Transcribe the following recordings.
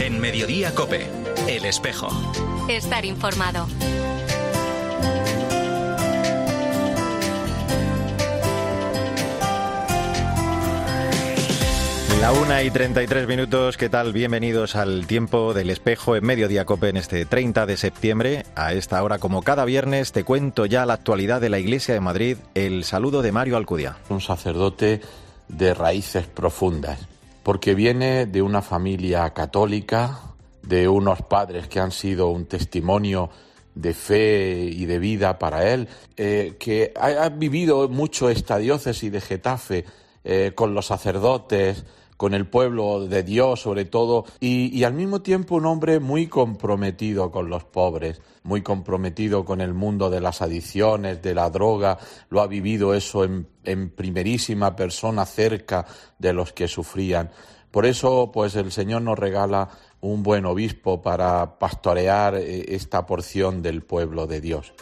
En Mediodía Cope, El Espejo. Estar informado. La una y 33 minutos, ¿qué tal? Bienvenidos al tiempo del espejo en Mediodía Cope en este 30 de septiembre. A esta hora, como cada viernes, te cuento ya la actualidad de la Iglesia de Madrid. El saludo de Mario Alcudia. Un sacerdote de raíces profundas, porque viene de una familia católica, de unos padres que han sido un testimonio de fe y de vida para él, eh, que ha, vivido mucho esta diócesis de Getafe eh, con los sacerdotes, con el pueblo de Dios sobre todo, y, al mismo tiempo un hombre muy comprometido con los pobres, muy comprometido con el mundo de las adicciones, de la droga, lo ha vivido eso en, en primerísima persona cerca de los que sufrían. Por eso, pues el Señor nos regala un buen obispo para pastorear eh, esta porción del pueblo de Dios.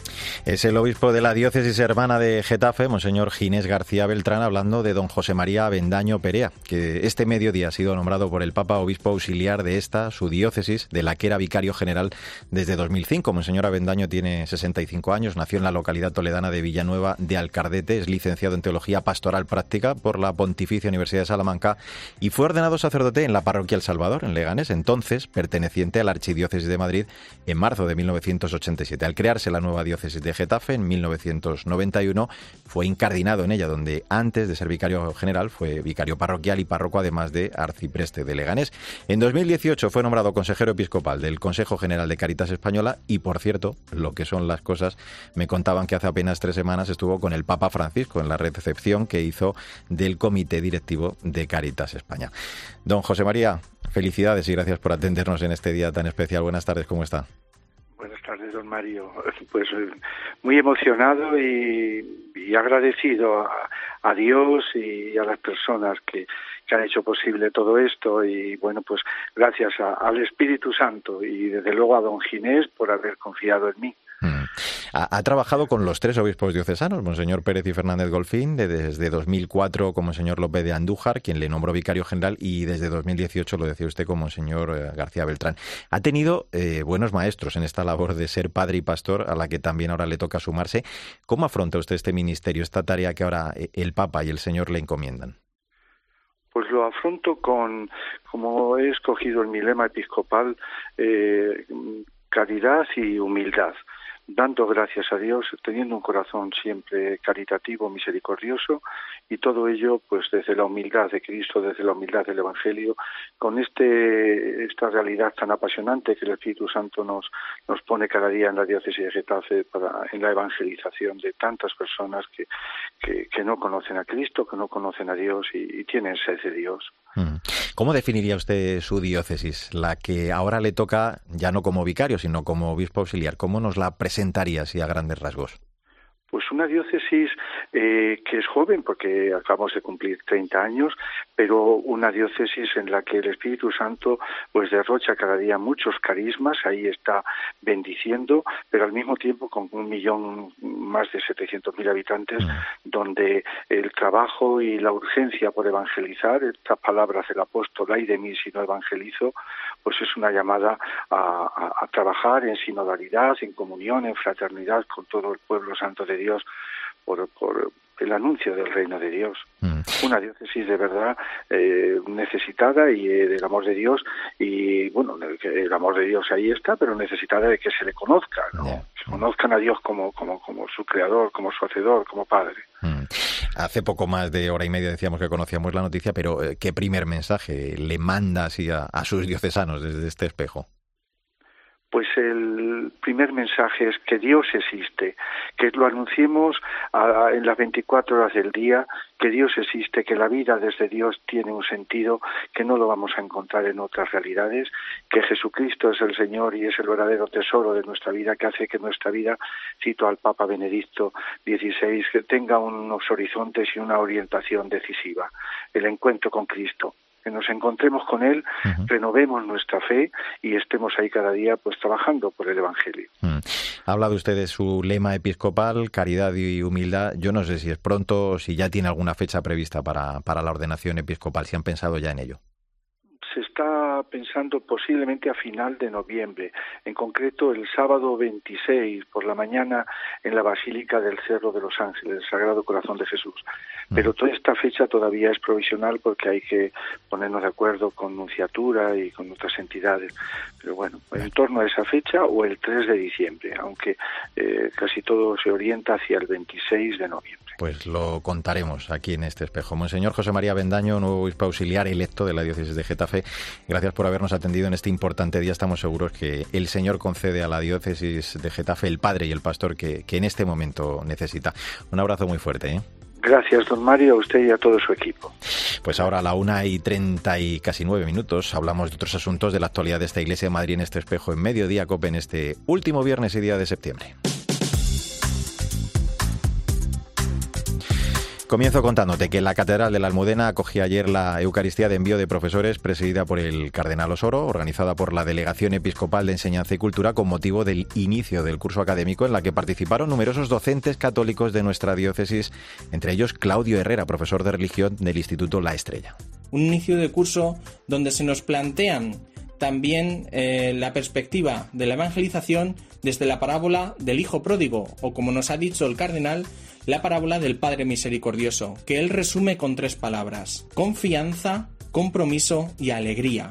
Es el obispo de la diócesis hermana de Getafe, Monseñor Ginés García Beltrán, hablando de don José María Avendaño Perea, que este mediodía ha sido nombrado por el Papa obispo auxiliar de esta, su diócesis, de la que era vicario general desde 2005. Monseñor Avendaño tiene 65 años, nació en la localidad toledana de Villanueva de Alcardete, es licenciado en Teología Pastoral Práctica por la Pontificia Universidad de Salamanca y fue ordenado sacerdote en la parroquia El Salvador, en Leganés, entonces perteneciente a la Archidiócesis de Madrid en marzo de 1987. Al crearse la nueva diócesis de Getafe en 1991, fue incardinado en ella, donde antes de ser vicario general fue vicario parroquial y párroco, además de arcipreste de Leganés. En 2018 fue nombrado consejero episcopal del Consejo General de Caritas Española y, por cierto, lo que son las cosas, me contaban que hace apenas tres semanas estuvo con el Papa Francisco en la recepción que hizo del Comité Directivo de Caritas España. Don José María, Felicidades y gracias por atendernos en este día tan especial. Buenas tardes, ¿cómo está? Buenas tardes, don Mario. Pues eh, muy emocionado y, agradecido a, Dios y a las personas que, han hecho posible todo esto y bueno, pues gracias al Espíritu Santo y desde luego a don Ginés por haber confiado en mí. Ha, trabajado con los tres obispos diocesanos, Monseñor Pérez y Fernández Golfín, desde 2004 con Monseñor López de Andújar, quien le nombró vicario general, y desde 2018, lo decía usted, con Monseñor eh, García Beltrán. Ha tenido eh, buenos maestros en esta labor de ser padre y pastor, a la que también ahora le toca sumarse. ¿Cómo afronta usted este ministerio, esta tarea que ahora eh, el Papa y el Señor le encomiendan? pues lo afronto con, como he escogido en mi lema episcopal, caridad y humildad dando gracias a Dios, teniendo un corazón siempre caritativo, misericordioso, y todo ello, pues desde la humildad de Cristo, desde la humildad del Evangelio, con este esta realidad tan apasionante que el Espíritu Santo nos nos pone cada día en la diócesis de Getafe para en la evangelización de tantas personas que que, no conocen a Cristo, que no conocen a Dios y, tienen sed de Dios. Mm. ¿Cómo definiría usted su diócesis, la que ahora le toca ya no como vicario, sino como obispo auxiliar? ¿Cómo nos la presentaría así a grandes rasgos? Pues una diócesis eh, que es joven, porque acabamos de cumplir 30 años, pero una diócesis en la que el Espíritu Santo pues derrocha cada día muchos carismas, ahí está bendiciendo, pero al mismo tiempo con un millón, más de 700.000 habitantes, mm. donde el trabajo y la urgencia por evangelizar, estas palabras del apóstol, ay de mí si no evangelizo, pues es una llamada a, a trabajar en sinodalidad, en comunión, en fraternidad con todo el pueblo santo de Dios Dios por, por el anuncio del reino de Dios. Mm. Una diócesis de verdad eh, necesitada y eh, del amor de Dios y bueno, el, amor de Dios ahí está, pero necesitada de que se le conozca, que conozcan a Dios como, como, como su creador, como su hacedor, como padre. Mm. Hace poco más de hora y media decíamos que conocíamos la noticia, pero eh, ¿qué primer mensaje le manda así a sus diocesanos desde este espejo? Pues el primer mensaje es que Dios existe, que lo anunciemos en las 24 horas del día, que Dios existe, que la vida desde Dios tiene un sentido que no lo vamos a encontrar en otras realidades, que Jesucristo es el Señor y es el verdadero tesoro de nuestra vida, que hace que nuestra vida, cito al Papa Benedicto XVI, que tenga unos horizontes y una orientación decisiva, el encuentro con Cristo que nos encontremos con Él, renovemos nuestra fe y estemos ahí cada día pues trabajando por el Evangelio. Mm. Ha hablado usted de su lema episcopal, caridad y humildad. Yo no sé si es pronto, o si ya tiene alguna fecha prevista para, para la ordenación episcopal, si han pensado ya en ello está pensando posiblemente a final de noviembre, en concreto el sábado 26 por la mañana en la Basílica del Cerro de los Ángeles, el Sagrado Corazón de Jesús. Pero toda esta fecha todavía es provisional porque hay que ponernos de acuerdo con Nunciatura y con otras entidades. Pero bueno, en torno a esa fecha o el 3 de diciembre, aunque eh, casi todo se orienta hacia el 26 de noviembre. Pues lo contaremos aquí en este espejo. Monseñor José María Bendaño, nuevo obispo auxiliar electo de la diócesis de Getafe, gracias por habernos atendido en este importante día. Estamos seguros que el Señor concede a la diócesis de Getafe el padre y el pastor que, que en este momento necesita. Un abrazo muy fuerte. ¿eh? Gracias, don Mario, a usted y a todo su equipo. Pues ahora a la una y treinta y casi nueve minutos hablamos de otros asuntos de la actualidad de esta Iglesia de Madrid en este espejo en mediodía COPE en este último viernes y día de septiembre. Comienzo contándote que la Catedral de la Almudena acogía ayer la Eucaristía de Envío de Profesores presidida por el Cardenal Osoro, organizada por la Delegación Episcopal de Enseñanza y Cultura con motivo del inicio del curso académico en la que participaron numerosos docentes católicos de nuestra diócesis, entre ellos Claudio Herrera, profesor de religión del Instituto La Estrella. Un inicio de curso donde se nos plantean también eh, la perspectiva de la evangelización desde la parábola del Hijo Pródigo, o como nos ha dicho el cardenal, la parábola del Padre Misericordioso, que él resume con tres palabras, confianza, compromiso y alegría.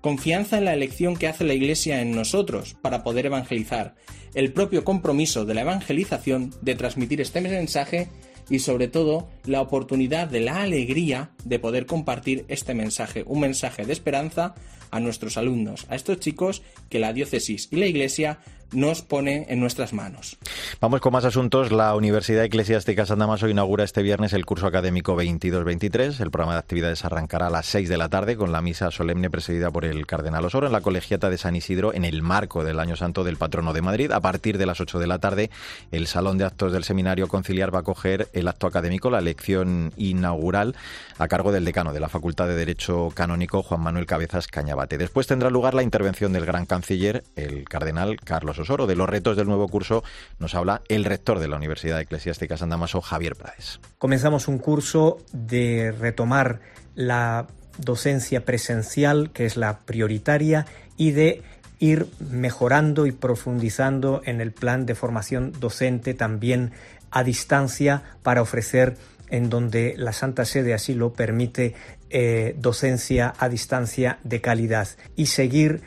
Confianza en la elección que hace la Iglesia en nosotros para poder evangelizar, el propio compromiso de la evangelización de transmitir este mensaje y sobre todo la oportunidad de la alegría de poder compartir este mensaje, un mensaje de esperanza a nuestros alumnos, a estos chicos que la diócesis y la Iglesia nos pone en nuestras manos. Vamos con más asuntos. La Universidad Eclesiástica San Damaso inaugura este viernes el curso académico 22-23. El programa de actividades arrancará a las 6 de la tarde con la misa solemne presidida por el Cardenal Osoro en la Colegiata de San Isidro en el marco del Año Santo del Patrono de Madrid. A partir de las 8 de la tarde, el Salón de Actos del Seminario Conciliar va a coger el acto académico, la lección inaugural, a cargo del decano de la Facultad de Derecho Canónico, Juan Manuel Cabezas Cañabate. Después tendrá lugar la intervención del gran canciller, el Cardenal Carlos Osoro. De los retos del nuevo curso nos habla el rector de la Universidad Eclesiástica San Damaso, Javier Prades. Comenzamos un curso de retomar la docencia presencial, que es la prioritaria, y de ir mejorando y profundizando en el plan de formación docente también a distancia para ofrecer en donde la Santa Sede así lo permite eh, docencia a distancia de calidad y seguir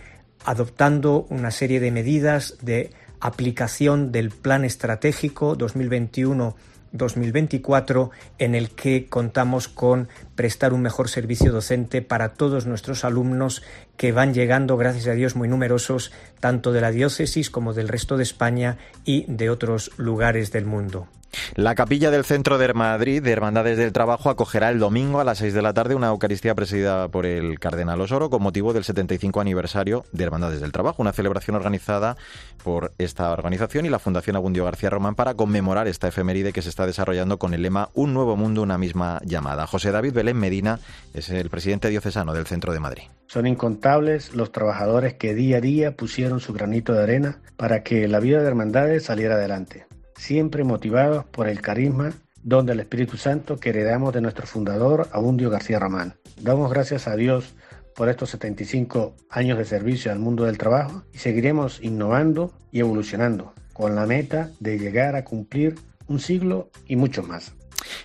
adoptando una serie de medidas de aplicación del Plan Estratégico 2021-2024 en el que contamos con prestar un mejor servicio docente para todos nuestros alumnos que van llegando, gracias a Dios, muy numerosos, tanto de la diócesis como del resto de España y de otros lugares del mundo. La capilla del Centro de Madrid de Hermandades del Trabajo acogerá el domingo a las 6 de la tarde una Eucaristía presidida por el Cardenal Osoro con motivo del 75 aniversario de Hermandades del Trabajo, una celebración organizada por esta organización y la Fundación Abundio García Román para conmemorar esta efeméride que se está desarrollando con el lema Un nuevo mundo, una misma llamada. José David Belén Medina es el presidente diocesano del Centro de Madrid. Son incontables los trabajadores que día a día pusieron su granito de arena para que la vida de Hermandades saliera adelante siempre motivados por el carisma don del Espíritu Santo que heredamos de nuestro fundador, Abundio García Román. Damos gracias a Dios por estos 75 años de servicio al mundo del trabajo y seguiremos innovando y evolucionando con la meta de llegar a cumplir un siglo y mucho más.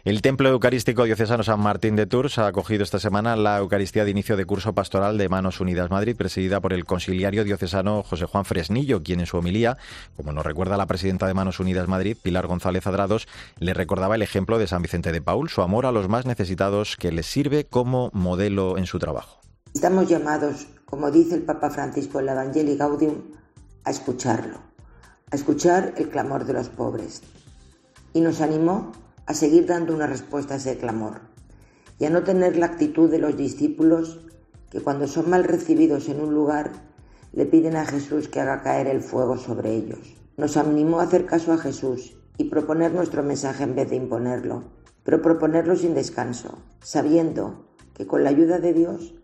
El Templo Eucarístico Diocesano San Martín de Tours ha acogido esta semana la Eucaristía de inicio de curso pastoral de Manos Unidas Madrid, presidida por el conciliario diocesano José Juan Fresnillo, quien en su homilía, como nos recuerda la presidenta de Manos Unidas Madrid, Pilar González Adrados, le recordaba el ejemplo de San Vicente de Paul, su amor a los más necesitados que les sirve como modelo en su trabajo. Estamos llamados, como dice el Papa Francisco en la Evangelii Gaudium, a escucharlo, a escuchar el clamor de los pobres. Y nos animó a seguir dando una respuesta a ese clamor y a no tener la actitud de los discípulos que cuando son mal recibidos en un lugar le piden a Jesús que haga caer el fuego sobre ellos. Nos animó a hacer caso a Jesús y proponer nuestro mensaje en vez de imponerlo, pero proponerlo sin descanso, sabiendo que con la ayuda de Dios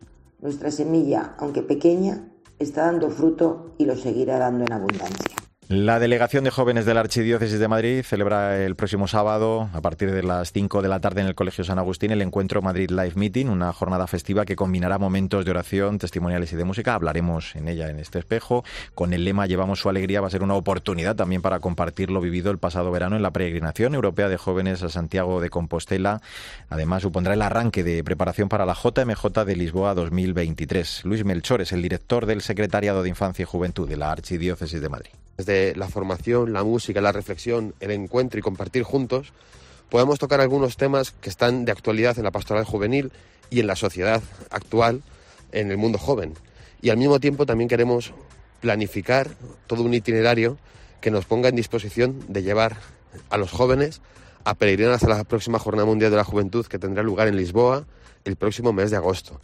nuestra semilla, aunque pequeña, está dando fruto y lo seguirá dando en abundancia. La delegación de jóvenes de la Archidiócesis de Madrid celebra el próximo sábado, a partir de las 5 de la tarde en el Colegio San Agustín, el encuentro Madrid Live Meeting, una jornada festiva que combinará momentos de oración, testimoniales y de música. Hablaremos en ella en este espejo. Con el lema Llevamos su alegría va a ser una oportunidad también para compartir lo vivido el pasado verano en la peregrinación europea de jóvenes a Santiago de Compostela. Además, supondrá el arranque de preparación para la JMJ de Lisboa 2023. Luis Melchor es el director del Secretariado de Infancia y Juventud de la Archidiócesis de Madrid desde la formación, la música, la reflexión, el encuentro y compartir juntos, podemos tocar algunos temas que están de actualidad en la pastoral juvenil y en la sociedad actual, en el mundo joven. Y al mismo tiempo también queremos planificar todo un itinerario que nos ponga en disposición de llevar a los jóvenes a peregrinar hasta la próxima Jornada Mundial de la Juventud que tendrá lugar en Lisboa el próximo mes de agosto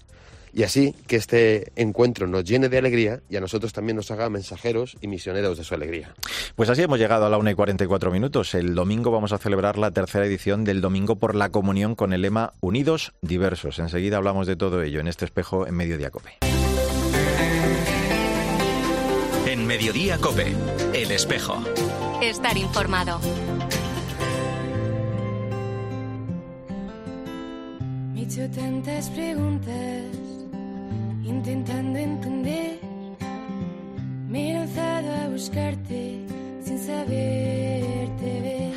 y así que este encuentro nos llene de alegría y a nosotros también nos haga mensajeros y misioneros de su alegría. Pues así hemos llegado a la una y 44 minutos. El domingo vamos a celebrar la tercera edición del Domingo por la Comunión con el lema Unidos Diversos. Enseguida hablamos de todo ello en este espejo en Mediodía Cope. En Mediodía Cope, el espejo. Estar informado. Me he tantas preguntas intentando entender. Me he lanzado a buscarte sin saberte ver.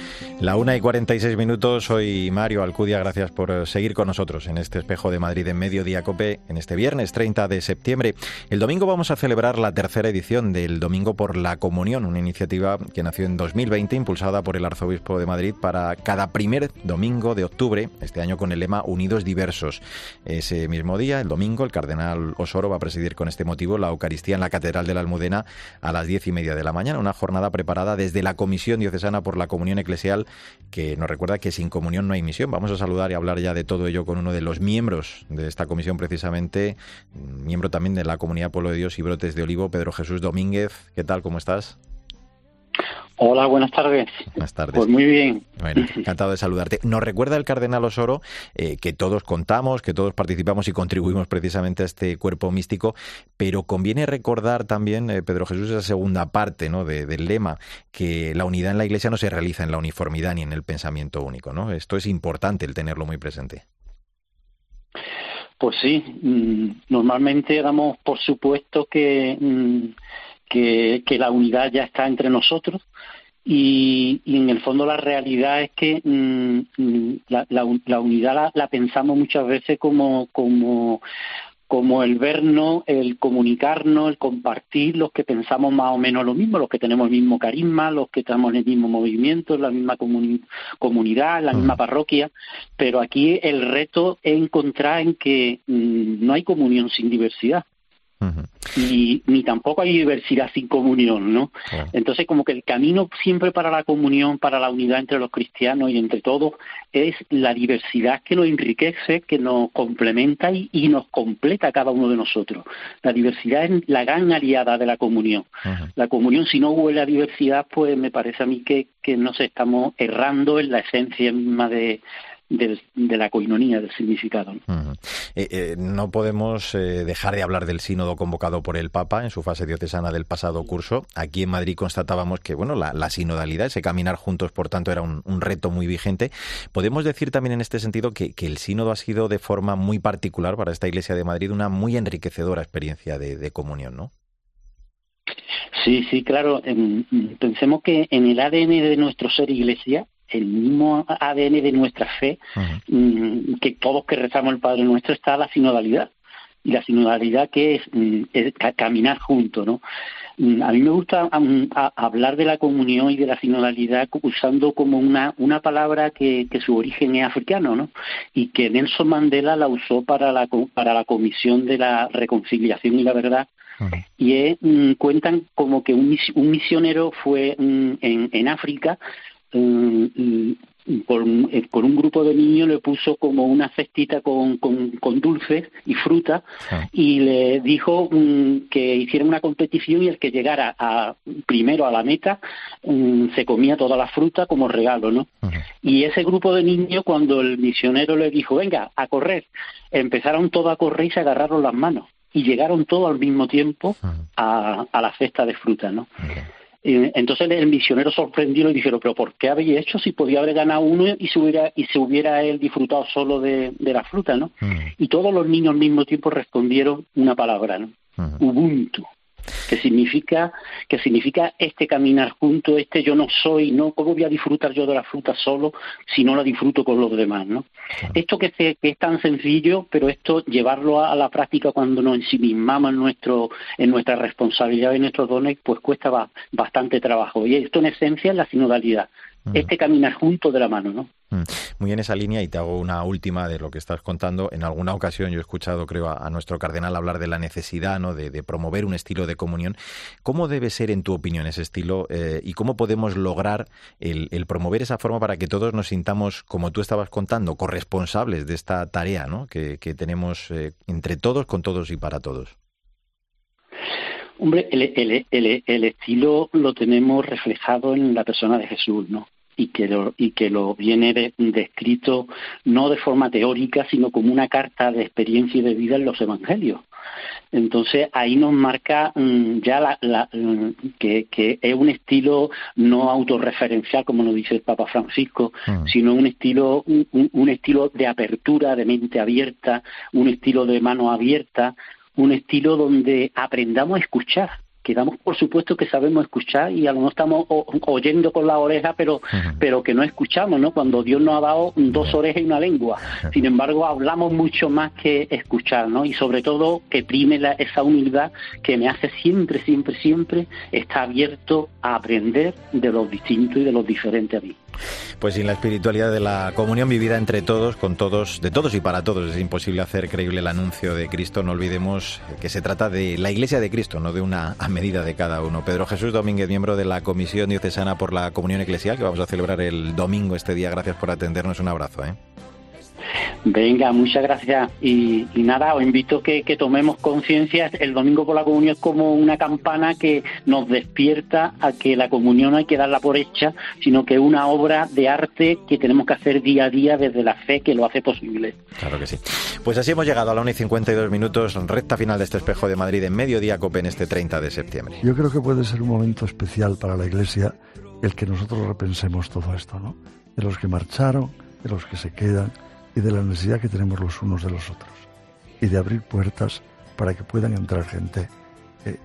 La una y 46 minutos, soy Mario Alcudia, gracias por seguir con nosotros en este espejo de Madrid en Mediodía Cope en este viernes 30 de septiembre. El domingo vamos a celebrar la tercera edición del Domingo por la Comunión, una iniciativa que nació en 2020 impulsada por el Arzobispo de Madrid para cada primer domingo de octubre, este año con el lema Unidos Diversos. Ese mismo día, el domingo, el cardenal Osoro va a presidir con este motivo la Eucaristía en la Catedral de la Almudena a las diez y media de la mañana, una jornada preparada desde la Comisión Diocesana por la Comunión Eclesial que nos recuerda que sin comunión no hay misión. Vamos a saludar y hablar ya de todo ello con uno de los miembros de esta comisión, precisamente, miembro también de la Comunidad Pueblo de Dios y Brotes de Olivo, Pedro Jesús Domínguez. ¿Qué tal? ¿Cómo estás? Hola, buenas tardes. Buenas tardes. Pues muy bien. Bueno, encantado de saludarte. Nos recuerda el cardenal Osoro eh, que todos contamos, que todos participamos y contribuimos precisamente a este cuerpo místico, pero conviene recordar también, eh, Pedro Jesús, esa segunda parte ¿no? del lema, que la unidad en la Iglesia no se realiza en la uniformidad ni en el pensamiento único. ¿no? Esto es importante el tenerlo muy presente. Pues sí, mm, normalmente damos por supuesto que mm, que, la unidad ya está entre nosotros y, en el fondo la realidad es que mm, mm, la, unidad la, pensamos muchas veces como, como, como el vernos, el comunicarnos, el compartir, los que pensamos más o menos lo mismo, los que tenemos el mismo carisma, los que estamos en el mismo movimiento, en la misma comunidad, en la misma parroquia, pero aquí el reto es encontrar en que mm, no hay comunión sin diversidad y ni tampoco hay diversidad sin comunión, ¿no? Entonces, como que el camino siempre para la comunión, para la unidad entre los cristianos y entre todos, es la diversidad que nos enriquece, que nos complementa y, nos completa a cada uno de nosotros. La diversidad es la gran aliada de la comunión. La comunión, si no huele a diversidad, pues me parece a mí que, que nos estamos errando en la esencia misma de, de la coinonía, del significado. Eh, eh, ¿no? podemos eh, dejar de hablar del sínodo convocado por el Papa en su fase diocesana del pasado curso. Aquí en Madrid constatábamos que bueno, la, sinodalidad, ese caminar juntos, por tanto, era un, reto muy vigente. Podemos decir también en este sentido que, el sínodo ha sido de forma muy particular para esta Iglesia de Madrid una muy enriquecedora experiencia de, de comunión, ¿no? Sí, sí, claro. Pensemos que en el ADN de nuestro ser iglesia el mismo ADN de nuestra fe, mm, que todos que rezamos el Padre Nuestro, está la sinodalidad. Y la sinodalidad que es, mm, caminar juntos, ¿no? Mm, a mí me gusta hablar de la comunión y de la sinodalidad usando como una, una palabra que, que, su origen es africano, ¿no? Y que Nelson Mandela la usó para la, para la Comisión de la Reconciliación y la Verdad, y cuentan como que un, un misionero fue en, en, África por, eh, por, un grupo de niños le puso como una cestita con, con, dulces y fruta y le dijo mm, que hiciera una competición y el que llegara a, primero a la meta mm, se comía toda la fruta como regalo, ¿no? Y ese grupo de niños cuando el misionero le dijo venga a correr, empezaron todos a correr y se agarraron las manos y llegaron todos al mismo tiempo a, a la cesta de fruta, ¿no? Entonces el misionero sorprendió y dijeron, pero ¿por qué habéis hecho si podía haber ganado uno y se hubiera, y se hubiera él disfrutado solo de, la fruta, ¿no? Mm. Y todos los niños al mismo tiempo respondieron una palabra, ¿no? Ubuntu que significa que significa este caminar junto, este yo no soy, no cómo voy a disfrutar yo de la fruta solo si no la disfruto con los demás, ¿no? Esto que, es tan sencillo, pero esto llevarlo a, la práctica cuando nos ensimismamos en nuestro en nuestra responsabilidad y en nuestros dones, pues cuesta bastante trabajo. Y esto en esencia es la sinodalidad, este caminar junto de la mano, ¿no? Mm. Muy en esa línea y te hago una última de lo que estás contando. En alguna ocasión yo he escuchado, creo, a, nuestro cardenal hablar de la necesidad ¿no? de, promover un estilo de comunión. ¿Cómo debe ser, en tu opinión, ese estilo eh, y cómo podemos lograr el, promover esa forma para que todos nos sintamos, como tú estabas contando, corresponsables de esta tarea ¿no? que, tenemos eh, entre todos, con todos y para todos? Hombre, el, el, estilo lo tenemos reflejado en la persona de Jesús, ¿no? y que lo, y que lo viene descrito no de forma teórica, sino como una carta de experiencia y de vida en los evangelios. Entonces ahí nos marca mm, ya la, mm, que, que, es un estilo no autorreferencial, como nos dice el Papa Francisco, mm. sino un estilo, un, un, estilo de apertura, de mente abierta, un estilo de mano abierta, un estilo donde aprendamos a escuchar que damos por supuesto que sabemos escuchar y a lo mejor estamos oyendo con la oreja, pero, pero que no escuchamos, ¿no? Cuando Dios nos ha dado dos orejas y una lengua. Sin embargo, hablamos mucho más que escuchar, ¿no? Y sobre todo que prime esa humildad que me hace siempre, siempre, siempre estar abierto a aprender de los distintos y de los diferentes a mí. Pues sin la espiritualidad de la comunión vivida entre todos, con todos, de todos y para todos, es imposible hacer creíble el anuncio de Cristo. No olvidemos que se trata de la Iglesia de Cristo, no de una a medida de cada uno. Pedro Jesús Domínguez, miembro de la Comisión Diocesana por la Comunión Eclesial, que vamos a celebrar el domingo este día. Gracias por atendernos. Un abrazo. ¿eh? Venga, muchas gracias. Y, nada, os invito a que, tomemos conciencia. El domingo por la comunión es como una campana que nos despierta a que la comunión no hay que darla por hecha, sino que es una obra de arte que tenemos que hacer día a día desde la fe que lo hace posible. Claro que sí. Pues así hemos llegado a la 1 y 52 minutos, recta final de este espejo de Madrid en mediodía COPE en este 30 de septiembre. Yo creo que puede ser un momento especial para la Iglesia el que nosotros repensemos todo esto, ¿no? De los que marcharon, de los que se quedan y de la necesidad que tenemos los unos de los otros y de abrir puertas para que puedan entrar gente eh, eh,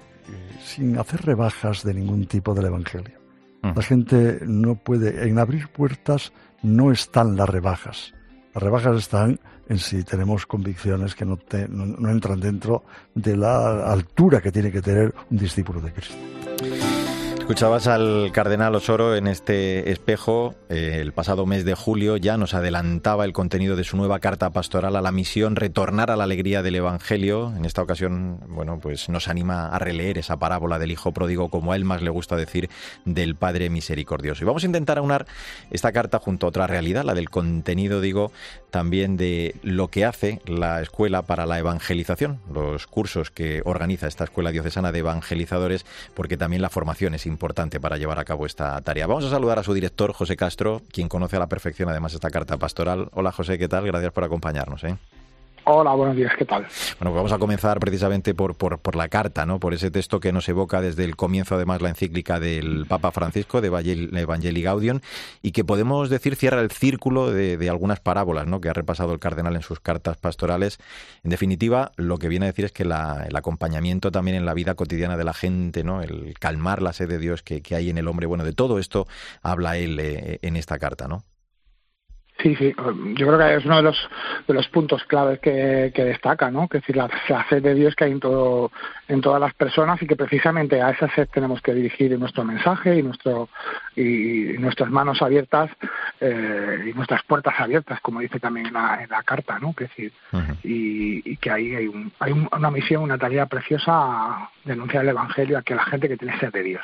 sin hacer rebajas de ningún tipo del Evangelio. Mm. La gente no puede, en abrir puertas no están las rebajas. Las rebajas están en si tenemos convicciones que no, no entran dentro de la altura que tiene que tener un discípulo de Cristo. Escuchabas al cardenal Osoro en este espejo. Eh, el pasado mes de julio ya nos adelantaba el contenido de su nueva carta pastoral a la misión Retornar a la alegría del Evangelio. En esta ocasión, bueno, pues nos anima a releer esa parábola del Hijo Pródigo, como a él más le gusta decir, del Padre Misericordioso. Y vamos a intentar aunar esta carta junto a otra realidad, la del contenido, digo, también de lo que hace la Escuela para la Evangelización, los cursos que organiza esta Escuela Diocesana de Evangelizadores, porque también la formación es importante importante para llevar a cabo esta tarea. Vamos a saludar a su director, José Castro, quien conoce a la perfección además esta carta pastoral. Hola José, ¿qué tal? Gracias por acompañarnos. ¿eh? Hola, buenos días, ¿qué tal? Bueno, pues vamos a comenzar precisamente por, por, por, la carta, ¿no? Por ese texto que nos evoca desde el comienzo, además, la encíclica del Papa Francisco, de Evangelii Gaudium, y que podemos decir cierra el círculo de, de, algunas parábolas, ¿no? Que ha repasado el cardenal en sus cartas pastorales. En definitiva, lo que viene a decir es que el acompañamiento también en la vida cotidiana de la gente, ¿no? El calmar la sed de Dios que, que hay en el hombre, bueno, de todo esto habla él eh, en esta carta, ¿no? Sí, sí, yo creo que es uno de los, de los puntos claves que, que destaca, ¿no? Que es decir, la, fe de Dios que hay en, todo, en todas las personas y que precisamente a esa sed tenemos que dirigir nuestro mensaje y, nuestro, y, nuestras manos abiertas eh, y nuestras puertas abiertas, como dice también en la, en la carta, ¿no? Que decir, y, y, que ahí hay, un, hay una misión, una tarea preciosa denunciar el Evangelio a la gente que tiene sed de Dios.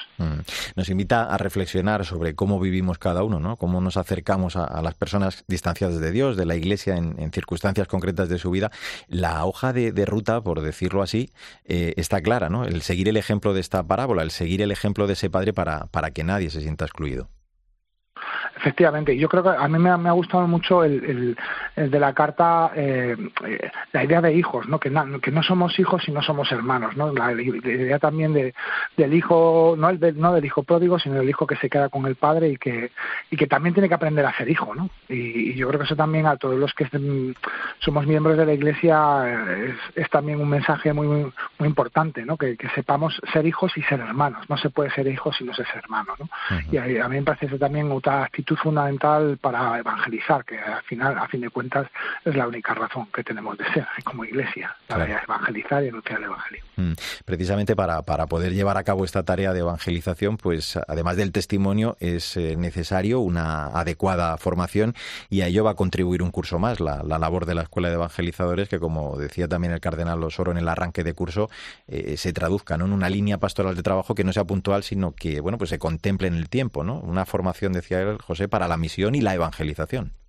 Nos invita a reflexionar sobre cómo vivimos cada uno, ¿no? Cómo nos acercamos a, a las personas distanciadas de Dios, de la Iglesia en, circunstancias concretas de su vida, la hoja de, ruta, por decirlo así, eh, está clara, ¿no? El seguir el ejemplo de esta parábola, el seguir el ejemplo de ese padre para, para que nadie se sienta excluido. Efectivamente, yo creo que a mí me ha, gustado mucho el, el, de la carta, eh, la idea de hijos, ¿no? Que, que no somos hijos y no somos hermanos, ¿no? La, idea también de, del hijo, no, el no del hijo pródigo, sino del hijo que se queda con el padre y que, y que también tiene que aprender a ser hijo, ¿no? Y, yo creo que eso también a todos los que somos miembros de la Iglesia es, también un mensaje muy, muy, importante, ¿no? Que, sepamos ser hijos y ser hermanos. No se puede ser hijo si no se es hermano, ¿no? Y a, a, mí me parece eso también otra actitud fundamental para evangelizar, que al final, a fin de cuentas, es la única razón que tenemos de ser como iglesia, para evangelizar y anunciar el evangelio. Mm. Precisamente para, para poder llevar a cabo esta tarea de evangelización, pues además del testimonio, es eh, necesario una adecuada formación y a ello va a contribuir un curso más, la, labor de la Escuela de Evangelizadores, que como decía también el cardenal Osoro en el arranque de curso, eh, se traduzca en una línea pastoral de trabajo que no sea puntual, sino que bueno pues se contemple en el tiempo, ¿no? Una formación, decía él, Para la misión y la evangelización.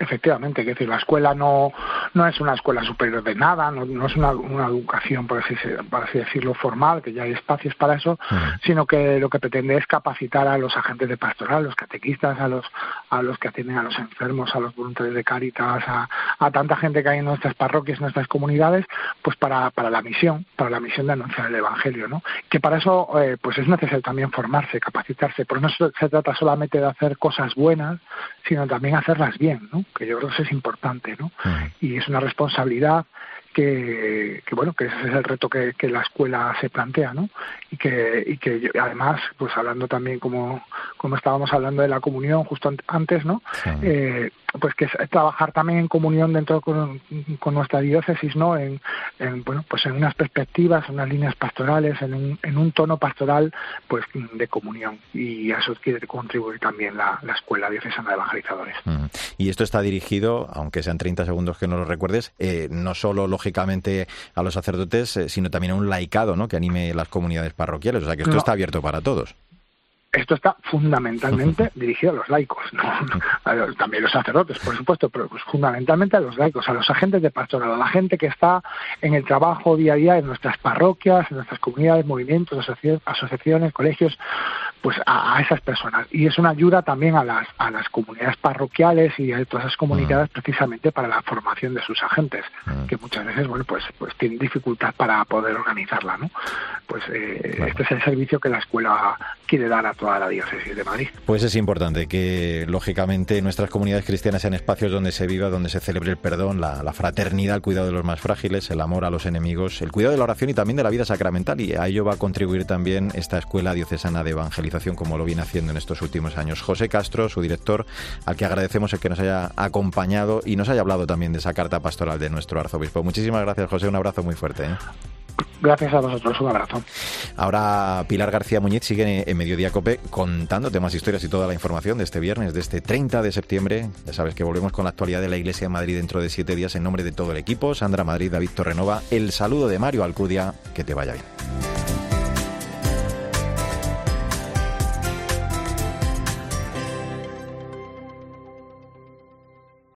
Efectivamente, es decir, la escuela no, no es una escuela superior de nada, no, no es una, una, educación, por así, por así decirlo, formal, que ya hay espacios para eso, sino que lo que pretende es capacitar a los agentes de pastoral, los catequistas, a los, a los que atienden a los enfermos, a los voluntarios de Cáritas, a, a tanta gente que hay en nuestras parroquias, en nuestras comunidades, pues para, para la misión, para la misión de anunciar el Evangelio, ¿no? Que para eso, eh, pues es necesario también formarse, capacitarse, por no se trata solamente de hacer cosas buenas, sino también hacerlas bien, ¿no? Que yo creo que eso es importante, ¿no? Y es una responsabilidad que, que, bueno que ese es el reto que, que, la escuela se plantea no y que y que además pues hablando también como como estábamos hablando de la comunión justo antes no eh, pues que es trabajar también en comunión dentro con, con nuestra diócesis no en, en, bueno pues en unas perspectivas en unas líneas pastorales en un, en un tono pastoral pues de comunión. Y a eso quiere contribuir también la, la escuela diocesana de evangelizadores. Y esto está dirigido aunque sean 30 segundos que no lo recuerdes eh, no solo los lógicamente a los sacerdotes, eh, sino también a un laicado ¿no? que anime las comunidades parroquiales. O sea que esto está abierto para todos esto está fundamentalmente dirigido a los laicos, también los sacerdotes, por supuesto, pero pues fundamentalmente a los laicos, a los agentes de pastoral, a la gente que está en el trabajo día a día en nuestras parroquias, en nuestras comunidades, movimientos, asociaciones, colegios, pues a, esas personas. Y es una ayuda también a las, a las comunidades parroquiales y a todas esas comunidades mm. precisamente para la formación de sus agentes, mm. que muchas veces, bueno, pues, pues tienen dificultad para poder organizarla, ¿no? Pues eh, este es el servicio que la escuela quiere dar a toda la diócesis de Madrid. Pues es importante que, lógicamente, nuestras comunidades cristianas sean espacios donde se viva, donde se celebre el perdón, la, la fraternidad, el cuidado de los más frágiles, el amor a los enemigos, el cuidado de la oración y también de la vida sacramental. Y a ello va a contribuir también esta escuela diocesana de evangelización, como lo viene haciendo en estos últimos años. José Castro, su director, al que agradecemos el que nos haya acompañado y nos haya hablado también de esa carta pastoral de nuestro arzobispo. Muchísimas gracias, José. Un abrazo muy fuerte. ¿eh? Gracias a vosotros, un abrazo. Ahora Pilar García Muñiz sigue en Mediodía Cope contándote más historias y toda la información de este viernes, de este 30 de septiembre. Ya sabes que volvemos con la actualidad de la Iglesia de Madrid dentro de siete días en nombre de todo el equipo. Sandra Madrid, David Torrenova, el saludo de Mario Alcudia, que te vaya bien.